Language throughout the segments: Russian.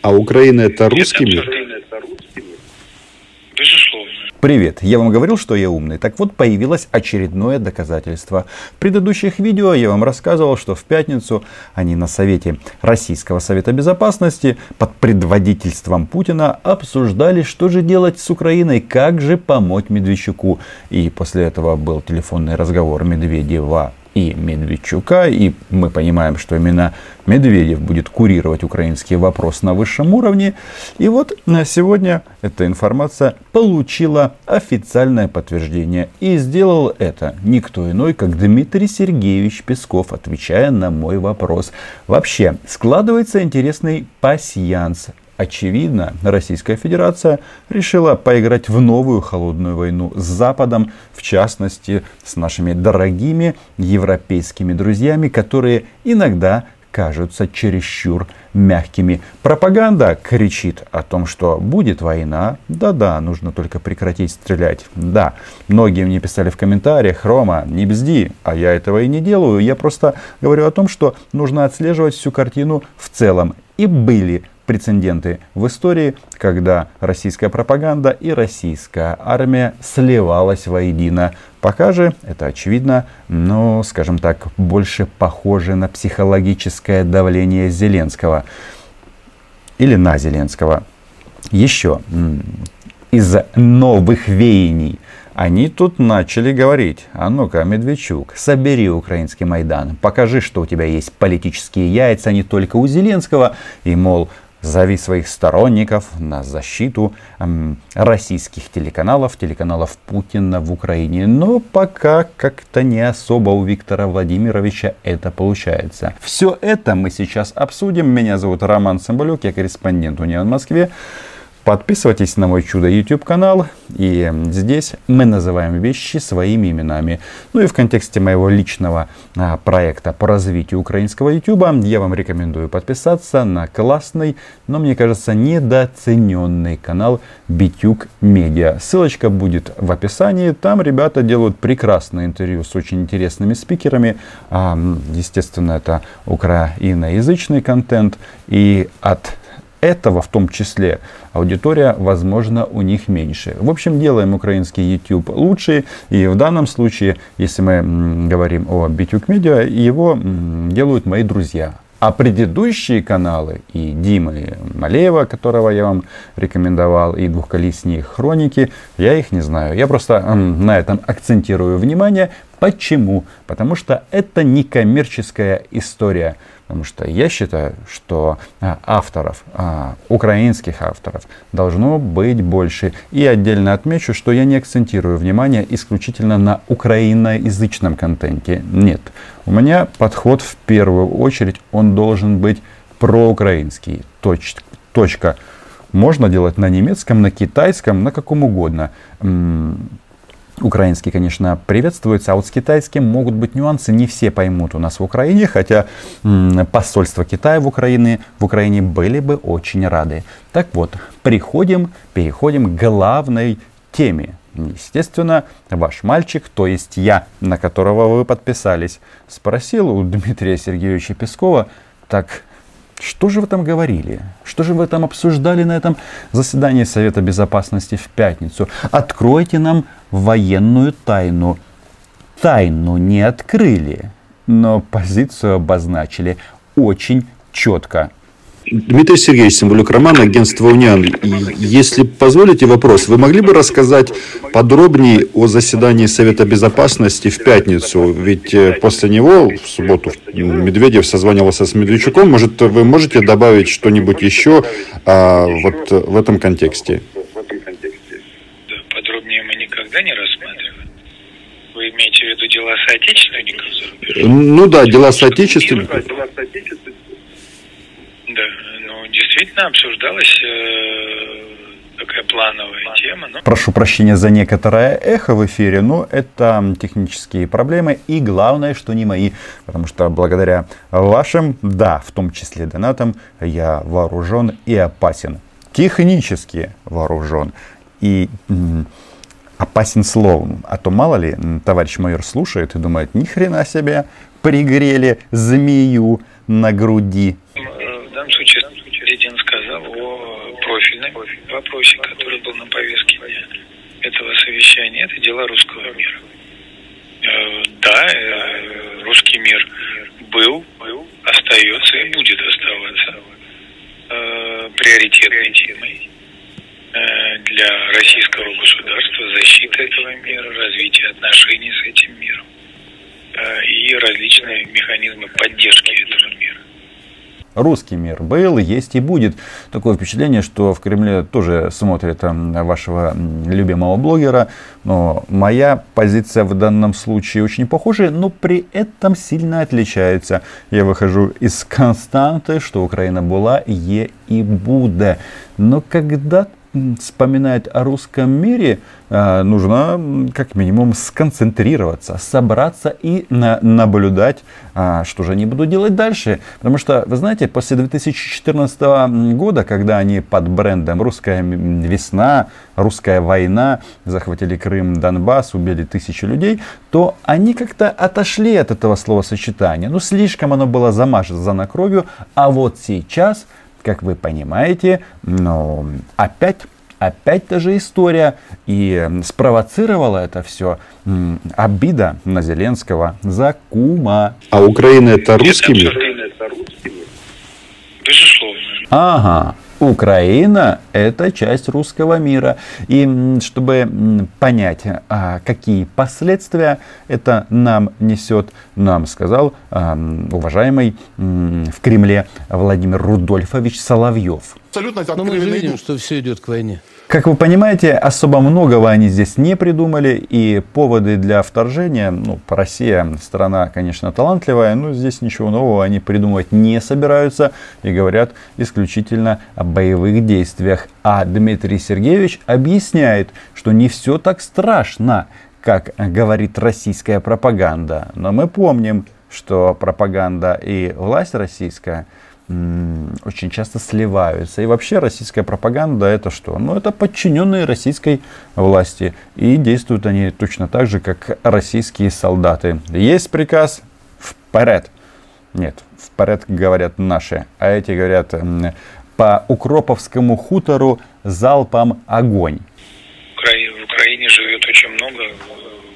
А Украина это русский мир? Безусловно. Привет, я вам говорил, что я умный. Так вот, появилось очередное доказательство. В предыдущих видео я вам рассказывал, что в пятницу они на Совете Российского Совета Безопасности под предводительством Путина обсуждали, что же делать с Украиной, как же помочь Медведчуку. И после этого был телефонный разговор Медведева и Медведчука. И мы понимаем, что именно Медведев будет курировать украинский вопрос на высшем уровне. И вот на сегодня эта информация получила официальное подтверждение. И сделал это никто иной, как Дмитрий Сергеевич Песков, отвечая на мой вопрос. Вообще, складывается интересный пассианс Очевидно, Российская Федерация решила поиграть в новую холодную войну с Западом, в частности с нашими дорогими европейскими друзьями, которые иногда кажутся чересчур мягкими. Пропаганда кричит о том, что будет война. Да-да, нужно только прекратить стрелять. Да, многие мне писали в комментариях, Рома, не бзди, а я этого и не делаю. Я просто говорю о том, что нужно отслеживать всю картину в целом. И были прецеденты в истории, когда российская пропаганда и российская армия сливалась воедино. Пока же это очевидно, но, скажем так, больше похоже на психологическое давление Зеленского или на Зеленского. Еще из новых веяний они тут начали говорить, а ну-ка, Медведчук, собери украинский Майдан, покажи, что у тебя есть политические яйца не только у Зеленского, и, мол, Зови своих сторонников на защиту эм, российских телеканалов, телеканалов Путина в Украине. Но пока как-то не особо у Виктора Владимировича это получается. Все это мы сейчас обсудим. Меня зовут Роман Самбалюк, я корреспондент Униан в Москве. Подписывайтесь на мой чудо YouTube канал. И здесь мы называем вещи своими именами. Ну и в контексте моего личного а, проекта по развитию украинского YouTube я вам рекомендую подписаться на классный, но мне кажется недооцененный канал Битюк Медиа. Ссылочка будет в описании. Там ребята делают прекрасное интервью с очень интересными спикерами. А, естественно, это украиноязычный контент. И от этого в том числе аудитория, возможно, у них меньше. В общем, делаем украинский YouTube лучше. И в данном случае, если мы говорим о Битюк Медиа, его делают мои друзья. А предыдущие каналы и Димы Малеева, которого я вам рекомендовал, и двухколесные хроники, я их не знаю. Я просто на этом акцентирую внимание. Почему? Потому что это не коммерческая история. Потому что я считаю, что а, авторов, а, украинских авторов, должно быть больше. И отдельно отмечу, что я не акцентирую внимание исключительно на украиноязычном контенте. Нет. У меня подход в первую очередь, он должен быть проукраинский. Точ, точка. Можно делать на немецком, на китайском, на каком угодно. Украинский, конечно, приветствуется, а вот с китайским могут быть нюансы. Не все поймут у нас в Украине, хотя посольство Китая в Украине, в Украине были бы очень рады. Так вот, приходим, переходим к главной теме. Естественно, ваш мальчик, то есть я, на которого вы подписались, спросил у Дмитрия Сергеевича Пескова, так что же вы там говорили? Что же вы там обсуждали на этом заседании Совета Безопасности в пятницу? Откройте нам военную тайну. Тайну не открыли, но позицию обозначили очень четко. Дмитрий Сергеевич Символюк, Роман, агентство «Униан». Если позволите вопрос, вы могли бы рассказать подробнее о заседании Совета Безопасности в пятницу? Ведь э, после него, в субботу, Медведев созванивался с Медведчуком. Может, вы можете добавить что-нибудь еще а, вот в этом контексте? Подробнее мы никогда не рассматриваем. Вы имеете в виду дела соотечественников? Ну да, дела соотечественников действительно обсуждалась э, такая плановая тема. Но... Прошу прощения за некоторое эхо в эфире, но это технические проблемы и главное, что не мои, потому что благодаря вашим, да, в том числе донатам, я вооружен и опасен. Технически вооружен. И опасен словом. А то мало ли, товарищ майор слушает и думает, ни хрена себе, пригрели змею на груди. О профильном вопросе, который был на повестке дня этого совещания. Это дела русского мира. Э, да, э, русский мир был, остается и будет оставаться э, приоритетной темой для российского государства, защиты этого мира, развития отношений с этим миром и различные механизмы поддержки этого мира русский мир был, есть и будет. Такое впечатление, что в Кремле тоже смотрят вашего любимого блогера. Но моя позиция в данном случае очень похожа, но при этом сильно отличается. Я выхожу из константы, что Украина была, е и будет. Но когда вспоминать о русском мире, а, нужно как минимум сконцентрироваться, собраться и на, наблюдать, а, что же они будут делать дальше. Потому что, вы знаете, после 2014 года, когда они под брендом «Русская весна», «Русская война» захватили Крым, Донбасс, убили тысячи людей, то они как-то отошли от этого словосочетания. Ну, слишком оно было замазано кровью, а вот сейчас – как вы понимаете, но опять опять та же история. И спровоцировала это все обида на Зеленского за кума. А Украина это русский мир? Безусловно. Ага. Украина – это часть русского мира. И чтобы понять, а, какие последствия это нам несет, нам сказал а, уважаемый в Кремле Владимир Рудольфович Соловьев. Абсолютно Но мы же видим, что все идет к войне. Как вы понимаете, особо многого они здесь не придумали, и поводы для вторжения, ну, Россия страна, конечно, талантливая, но здесь ничего нового они придумывать не собираются и говорят исключительно о боевых действиях. А Дмитрий Сергеевич объясняет, что не все так страшно, как говорит российская пропаганда. Но мы помним, что пропаганда и власть российская – очень часто сливаются. И вообще российская пропаганда это что? Ну это подчиненные российской власти. И действуют они точно так же, как российские солдаты. Есть приказ вперед. Нет, вперед говорят наши, а эти говорят по Укроповскому хутору залпом огонь. В Украине живет очень много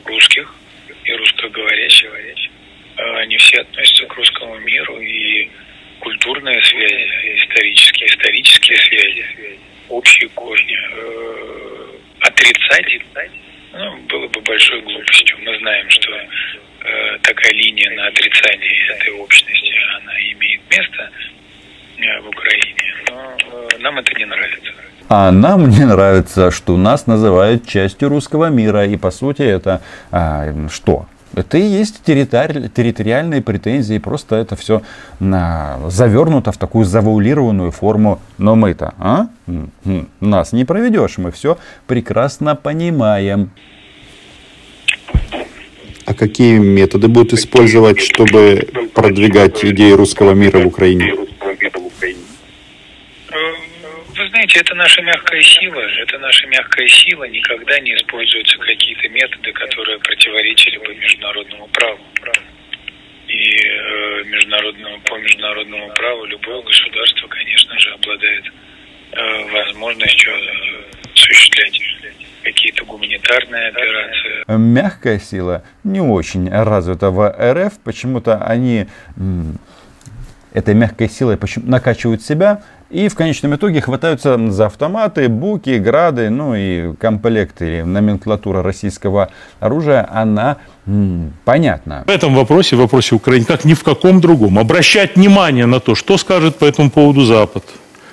русских и русскоговорящих. Они все относятся к русскому миру и культурные связи, исторические, исторические связи, общие корни. Э, отрицать ну, было бы большой глупостью. Мы знаем, что э, такая линия на отрицание этой общности, она имеет место э, в Украине, но э, нам это не нравится. А нам не нравится, что нас называют частью русского мира. И по сути это а, что? Это и есть территори- территориальные претензии, просто это все на, завернуто в такую завуалированную форму. Но мы-то, а? Нас не проведешь, мы все прекрасно понимаем. А какие методы будут использовать, чтобы продвигать идеи русского мира в Украине? знаете, это наша мягкая сила. Это наша мягкая сила. Никогда не используются какие-то методы, которые противоречили бы международному праву. И э, международному, по международному праву любое государство, конечно же, обладает э, возможностью э, осуществлять какие-то гуманитарные операции. Мягкая сила не очень развита в РФ. Почему-то они этой мягкой силой накачивают себя и в конечном итоге хватаются за автоматы, буки, грады, ну и комплекты, номенклатура российского оружия, она м, понятна. В этом вопросе, в вопросе Украины, как ни в каком другом, обращать внимание на то, что скажет по этому поводу Запад.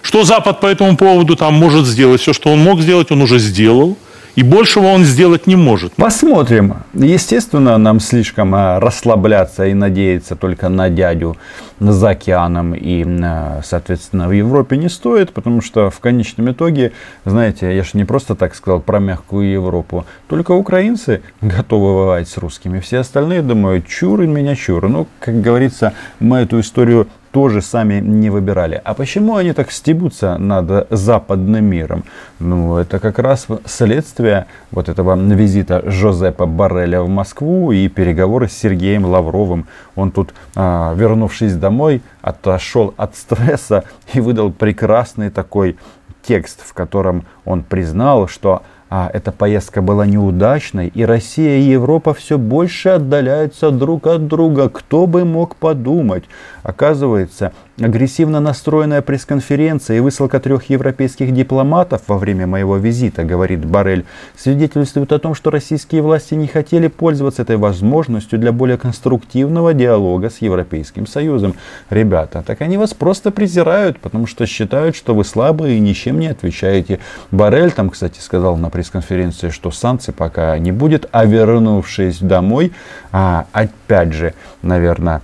Что Запад по этому поводу там может сделать? Все, что он мог сделать, он уже сделал. И большего он сделать не может. Посмотрим. Естественно, нам слишком а, расслабляться и надеяться только на дядю за океаном и, а, соответственно, в Европе не стоит, потому что в конечном итоге, знаете, я же не просто так сказал про мягкую Европу. Только украинцы готовы воевать с русскими. Все остальные думают, чур и меня чур. Ну, как говорится, мы эту историю тоже сами не выбирали. А почему они так стебутся над западным миром? Ну, это как раз следствие вот этого визита Жозепа Барреля в Москву и переговоры с Сергеем Лавровым. Он тут, а, вернувшись домой, отошел от стресса и выдал прекрасный такой текст, в котором он признал, что а эта поездка была неудачной, и Россия и Европа все больше отдаляются друг от друга. Кто бы мог подумать? Оказывается, агрессивно настроенная пресс-конференция и высылка трех европейских дипломатов во время моего визита, говорит Барель, свидетельствует о том, что российские власти не хотели пользоваться этой возможностью для более конструктивного диалога с Европейским Союзом. Ребята, так они вас просто презирают, потому что считают, что вы слабые и ничем не отвечаете. Барель там, кстати, сказал на пресс-конференции, что санкций пока не будет, а вернувшись домой, а, опять же, наверное,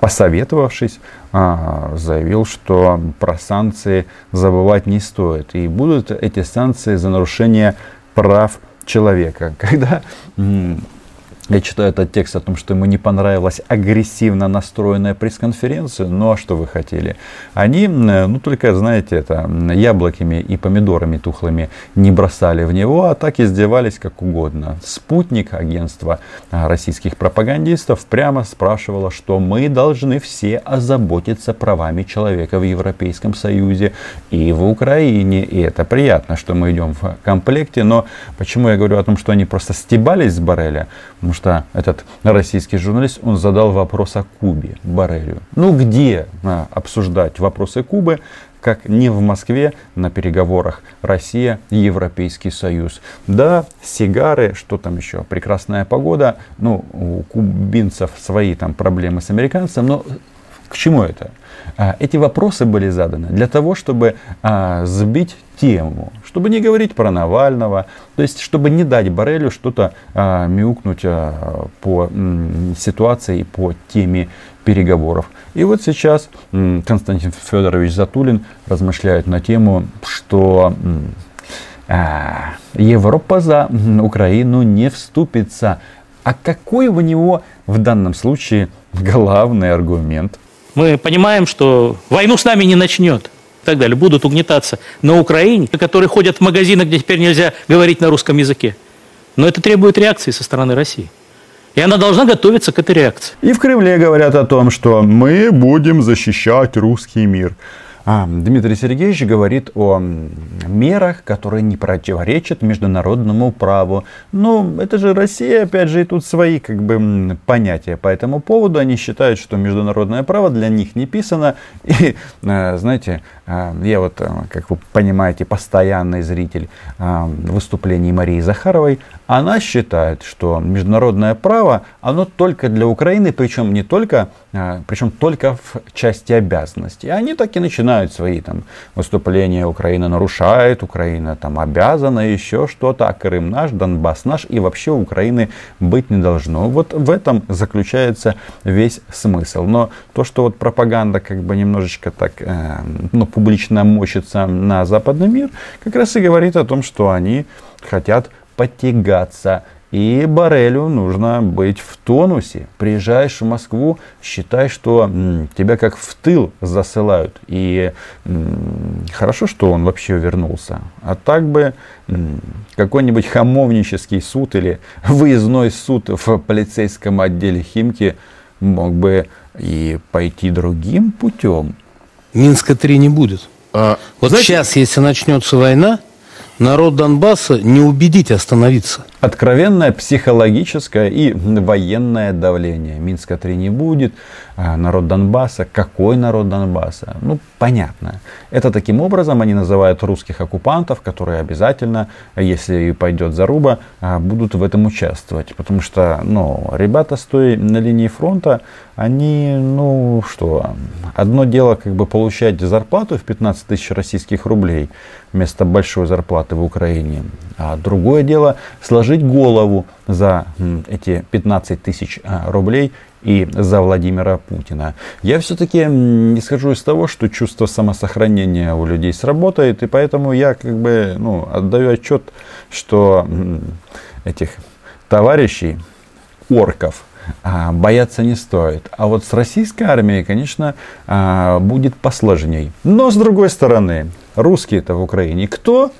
посоветовавшись, а, заявил, что про санкции забывать не стоит. И будут эти санкции за нарушение прав человека. Когда я читаю этот текст о том, что ему не понравилась агрессивно настроенная пресс-конференция. Ну а что вы хотели? Они, ну только, знаете, это яблоками и помидорами тухлыми не бросали в него, а так издевались как угодно. Спутник агентства российских пропагандистов прямо спрашивала, что мы должны все озаботиться правами человека в Европейском Союзе и в Украине. И это приятно, что мы идем в комплекте. Но почему я говорю о том, что они просто стебались с Барреля? Потому что этот российский журналист, он задал вопрос о Кубе, Барелью. Ну где а, обсуждать вопросы Кубы, как не в Москве на переговорах Россия Европейский Союз. Да, сигары, что там еще, прекрасная погода, ну, у кубинцев свои там проблемы с американцем, но к чему это? А, эти вопросы были заданы для того, чтобы а, сбить тему, чтобы не говорить про Навального, то есть чтобы не дать Барелю что-то а, мяукнуть по ситуации, по теме переговоров. И вот сейчас Константин Федорович Затулин размышляет на тему, что Европа за Украину не вступится. А какой у него в данном случае главный аргумент? Мы понимаем, что войну с нами не начнет и так далее, будут угнетаться на Украине, которые ходят в магазины, где теперь нельзя говорить на русском языке. Но это требует реакции со стороны России. И она должна готовиться к этой реакции. И в Кремле говорят о том, что мы будем защищать русский мир. А, Дмитрий Сергеевич говорит о мерах, которые не противоречат международному праву. Ну, это же Россия, опять же, и тут свои как бы понятия по этому поводу. Они считают, что международное право для них не писано. И, а, знаете, я вот, как вы понимаете, постоянный зритель выступлений Марии Захаровой. Она считает, что международное право, оно только для Украины, причем не только, причем только в части обязанностей. Они так и начинают начинают свои там выступления, Украина нарушает, Украина там обязана, еще что-то, а Крым наш, Донбасс наш, и вообще Украины быть не должно. Вот в этом заключается весь смысл. Но то, что вот пропаганда как бы немножечко так, э, ну, публично мочится на западный мир, как раз и говорит о том, что они хотят потягаться и Барелю нужно быть в тонусе. Приезжаешь в Москву, считай, что тебя как в тыл засылают. И хорошо, что он вообще вернулся. А так бы какой-нибудь хамовнический суд или выездной суд в полицейском отделе Химки мог бы и пойти другим путем. Минска-3 не будет. А, вот знаете, сейчас, если начнется война, народ Донбасса не убедить остановиться. Откровенное психологическое и военное давление. Минска-3 не будет. А народ Донбасса. Какой народ Донбасса? Ну, понятно. Это таким образом они называют русских оккупантов, которые обязательно, если пойдет заруба, а, будут в этом участвовать. Потому что, ну, ребята с той на линии фронта, они, ну, что, одно дело как бы получать зарплату в 15 тысяч российских рублей вместо большой зарплаты в Украине. А другое дело сложить голову за эти 15 тысяч а, рублей и за Владимира Путина. Я все-таки не схожу из того, что чувство самосохранения у людей сработает, и поэтому я как бы ну, отдаю отчет, что этих товарищей, орков, а, бояться не стоит. А вот с российской армией, конечно, а, будет посложней. Но с другой стороны, русские-то в Украине кто?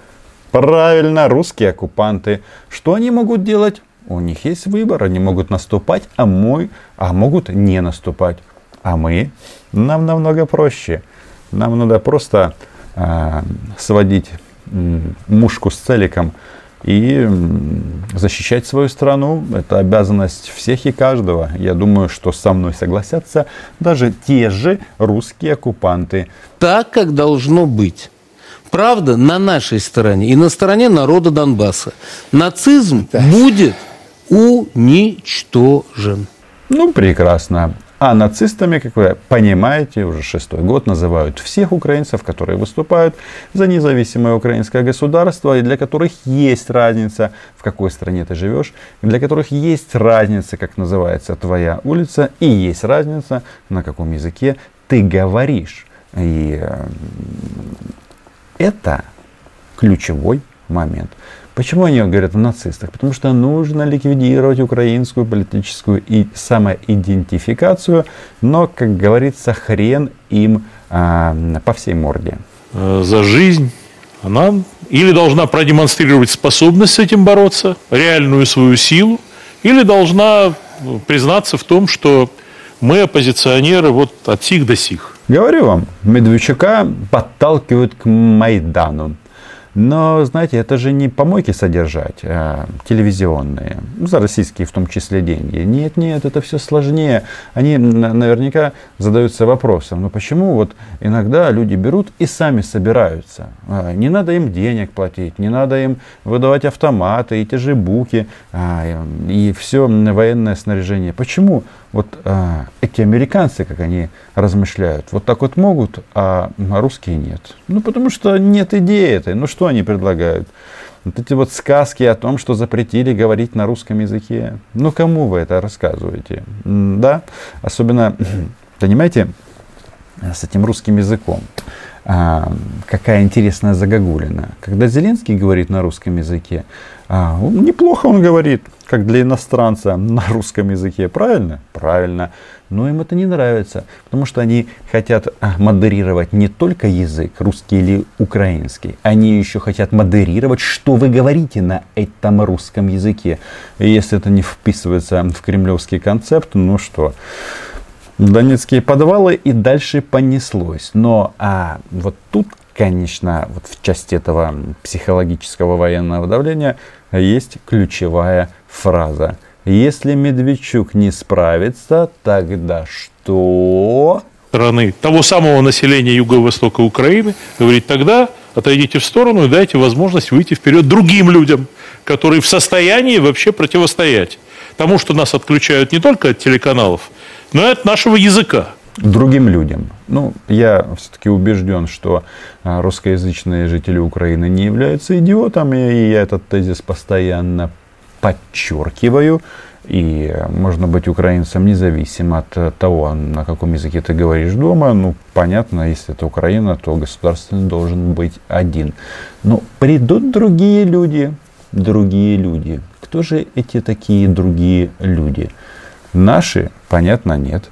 Правильно, русские оккупанты. Что они могут делать? У них есть выбор, они могут наступать, а, мой, а могут не наступать. А мы? Нам намного проще. Нам надо просто э, сводить э, мушку с целиком и защищать свою страну. Это обязанность всех и каждого. Я думаю, что со мной согласятся даже те же русские оккупанты. Так, как должно быть. Правда на нашей стороне и на стороне народа Донбасса. Нацизм да. будет уничтожен. Ну, прекрасно. А нацистами, как вы понимаете, уже шестой год называют всех украинцев, которые выступают за независимое украинское государство, и для которых есть разница, в какой стране ты живешь, для которых есть разница, как называется твоя улица, и есть разница, на каком языке ты говоришь. И э, это ключевой момент. Почему они говорят о нацистах? Потому что нужно ликвидировать украинскую политическую и самоидентификацию, но, как говорится, хрен им а, по всей морде. Э, за жизнь она или должна продемонстрировать способность с этим бороться, реальную свою силу, или должна ну, признаться в том, что мы оппозиционеры вот от сих до сих. Говорю вам, Медведчука подталкивают к Майдану. Но, знаете, это же не помойки содержать, а телевизионные, за российские в том числе деньги. Нет, нет, это все сложнее. Они наверняка задаются вопросом, ну почему вот иногда люди берут и сами собираются. А, не надо им денег платить, не надо им выдавать автоматы и те же буки, а, и все военное снаряжение. Почему? Вот а, эти американцы, как они размышляют, вот так вот могут, а русские нет. Ну, потому что нет идеи этой. Ну, что они предлагают? Вот эти вот сказки о том, что запретили говорить на русском языке. Ну, кому вы это рассказываете? Да? Особенно, понимаете, с этим русским языком. А, какая интересная загогулина. Когда Зеленский говорит на русском языке, а, неплохо он говорит, как для иностранца на русском языке. Правильно? Правильно. Но им это не нравится, потому что они хотят а, модерировать не только язык, русский или украинский, они еще хотят модерировать, что вы говорите на этом русском языке. И если это не вписывается в кремлевский концепт, ну что, Донецкие подвалы и дальше понеслось. Но а вот тут, конечно, вот в части этого психологического военного давления есть ключевая фраза. Если Медведчук не справится, тогда что? Страны того самого населения юго-востока Украины говорит, тогда отойдите в сторону и дайте возможность выйти вперед другим людям, которые в состоянии вообще противостоять тому, что нас отключают не только от телеканалов, но и от нашего языка другим людям. Ну, я все-таки убежден, что а, русскоязычные жители Украины не являются идиотами, и я этот тезис постоянно подчеркиваю. И можно быть украинцем независимо от того, на каком языке ты говоришь дома. Ну, понятно, если это Украина, то государственный должен быть один. Но придут другие люди, другие люди. Кто же эти такие другие люди? Наши, понятно, нет.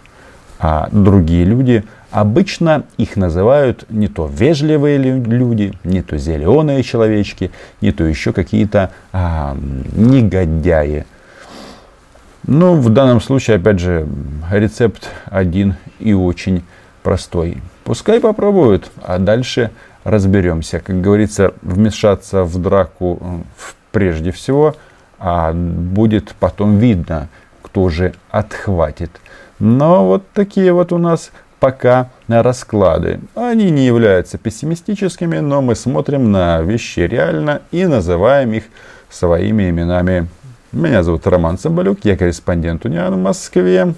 А другие люди, обычно их называют не то вежливые люди, не то зеленые человечки, не то еще какие-то а, негодяи. Ну, в данном случае, опять же, рецепт один и очень простой. Пускай попробуют, а дальше разберемся. Как говорится, вмешаться в драку прежде всего, а будет потом видно, кто же отхватит. Но вот такие вот у нас пока расклады. Они не являются пессимистическими, но мы смотрим на вещи реально и называем их своими именами. Меня зовут Роман Цымбалюк, я корреспондент Униан в Москве.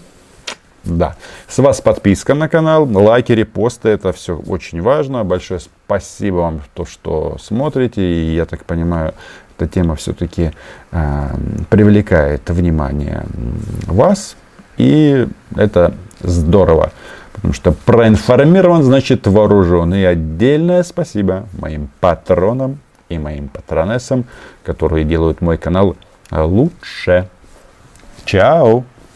Да. С вас подписка на канал, лайки, репосты, это все очень важно. Большое спасибо вам за то, что смотрите. И я так понимаю, эта тема все-таки э, привлекает внимание вас, и это здорово. Потому что проинформирован, значит вооружен. И отдельное спасибо моим патронам и моим патронессам, которые делают мой канал лучше. Чао!